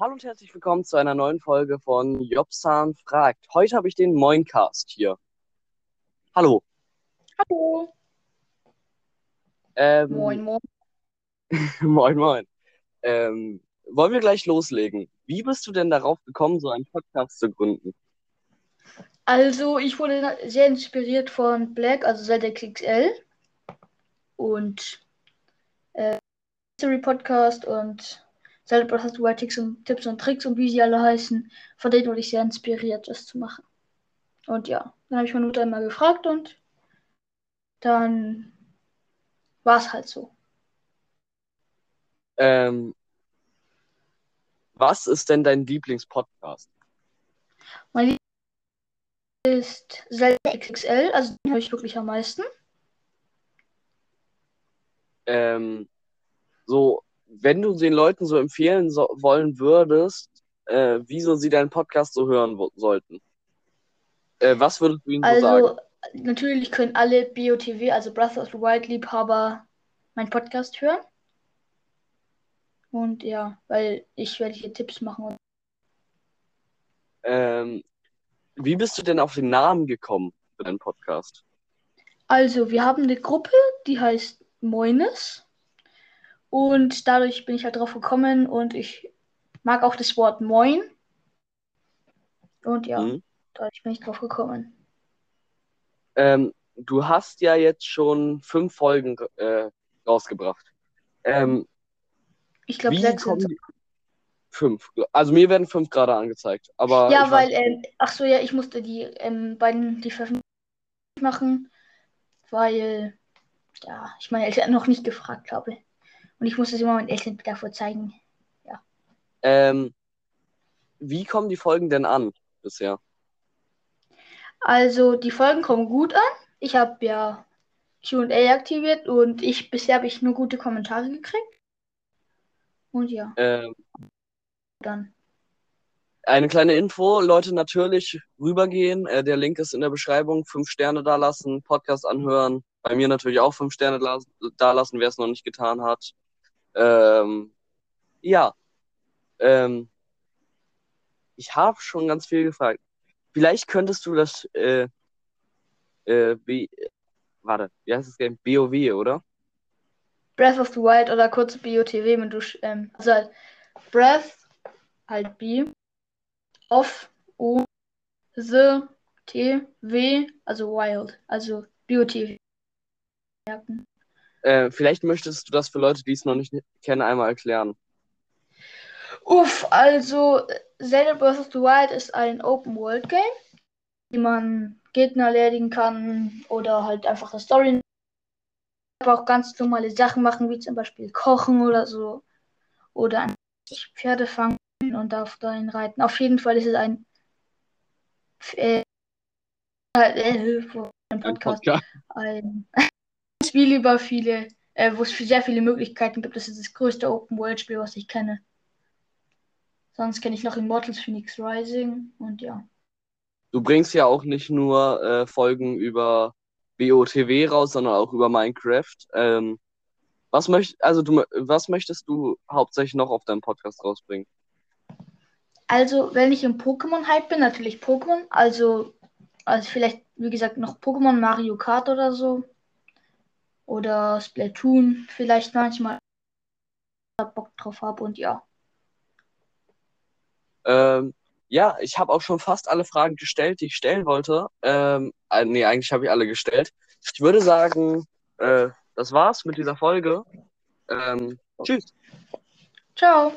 Hallo und herzlich willkommen zu einer neuen Folge von Jobsan fragt. Heute habe ich den Moincast hier. Hallo. Hallo. Ähm, Moin, moin. moin, moin. Ähm, wollen wir gleich loslegen? Wie bist du denn darauf gekommen, so einen Podcast zu gründen? Also, ich wurde sehr inspiriert von Black, also ZX XL und äh, History Podcast und The Wild Tipps und, Tipps und Tricks und wie sie alle heißen. Von denen wurde ich sehr inspiriert, das zu machen. Und ja, dann habe ich meine Mutter einmal gefragt und dann war es halt so. Ähm, was ist denn dein Lieblingspodcast? Mein Lieblings ist Zelda XXL, also den höre ich wirklich am meisten. Ähm, so, wenn du den Leuten so empfehlen so wollen würdest, äh, wieso sie deinen Podcast so hören sollten, äh, was würdest du ihnen so sagen? Also, natürlich können alle BOTW, also Breath of the Wild Liebhaber, meinen Podcast hören. Und ja, weil ich werde hier Tipps machen. Ähm, wie bist du denn auf den Namen gekommen für deinen Podcast? Also, wir haben eine Gruppe, die heißt Moines. Und dadurch bin ich halt drauf gekommen und ich mag auch das Wort Moin. Und ja, Mhm. dadurch bin ich drauf gekommen. Ähm, du hast ja jetzt schon fünf Folgen äh, rausgebracht. Ähm, Ich glaube, sechs? Fünf. Also mir werden fünf gerade angezeigt. Aber Ja, weil, ähm, ach so, ja, ich musste die ähm, beiden die Veröffentlichung machen, weil, ja, ich meine Eltern noch nicht gefragt habe. Und ich musste sie mal meinen Eltern davor zeigen. ähm, wie kommen die Folgen denn an bisher? Also, die Folgen kommen gut an. Ich habe ja Q&A aktiviert und ich bisher habe ich nur gute Kommentare gekriegt. Und ja, Ähm, dann. eine kleine Info, Leute, natürlich rübergehen. Äh, der Link ist in der Beschreibung. Fünf Sterne da lassen, Podcast anhören. Bei mir natürlich auch fünf Sterne da lassen, wer es noch nicht getan hat. Ähm, ja. Ähm, ich habe schon ganz viel gefragt. Vielleicht könntest du das äh, äh, B, warte, wie heißt das Game? BOW, oder? Breath of the Wild oder kurz BOTW, wenn du, ähm, also halt Breath, halt B, of, O, The, T, W, also Wild, also BOTW. merken. Äh, vielleicht möchtest du das für Leute, die es noch nicht kennen, einmal erklären. Uff, also Zelda Breath of the Wild ist ein Open-World-Game, wie man Gegner erledigen kann oder halt einfach eine Story. Aber auch ganz normale Sachen machen, wie zum Beispiel kochen oder so. Oder ein Pferde fangen und auf dahin reiten. Auf jeden Fall ist es ein äh, äh, ein Ein Podcast, Podcast. ein Spiel über viele, äh, wo es sehr viele Möglichkeiten gibt. Das ist das größte Open-World-Spiel, was ich kenne. Sonst kenne ich noch Immortals Phoenix Rising und ja. Du bringst ja auch nicht nur äh, Folgen über BOTW raus, sondern auch über Minecraft. Ähm, was möcht, also du, was möchtest du hauptsächlich noch auf deinem Podcast rausbringen? Also, wenn ich im Pokémon-Hype bin, natürlich Pokémon. Also, also vielleicht, wie gesagt, noch Pokémon Mario Kart oder so. Oder Splatoon, vielleicht manchmal Bock drauf habe und ja. Ähm, ja, ich habe auch schon fast alle Fragen gestellt, die ich stellen wollte. Ähm, äh, nee, eigentlich habe ich alle gestellt. Ich würde sagen, äh, das war's mit dieser Folge. Ähm, tschüss. Ciao.